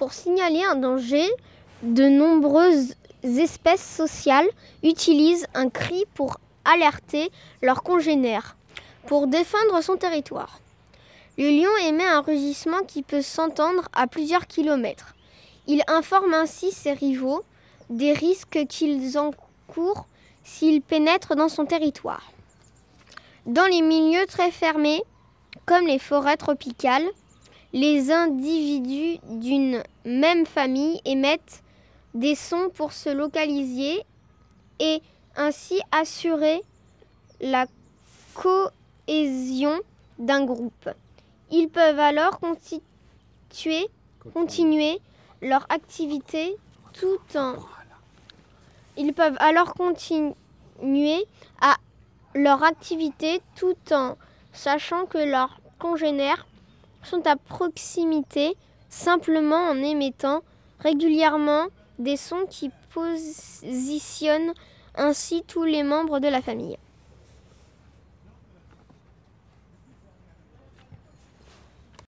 Pour signaler un danger, de nombreuses espèces sociales utilisent un cri pour alerter leurs congénères, pour défendre son territoire. Le lion émet un rugissement qui peut s'entendre à plusieurs kilomètres. Il informe ainsi ses rivaux des risques qu'ils encourent s'ils pénètrent dans son territoire. Dans les milieux très fermés, comme les forêts tropicales, les individus d'une même famille émettent des sons pour se localiser et ainsi assurer la cohésion d'un groupe. Ils peuvent alors constituer, continuer leur activité tout en ils peuvent alors continuer à leur activité tout en sachant que leurs congénères sont à proximité simplement en émettant régulièrement des sons qui positionnent ainsi tous les membres de la famille.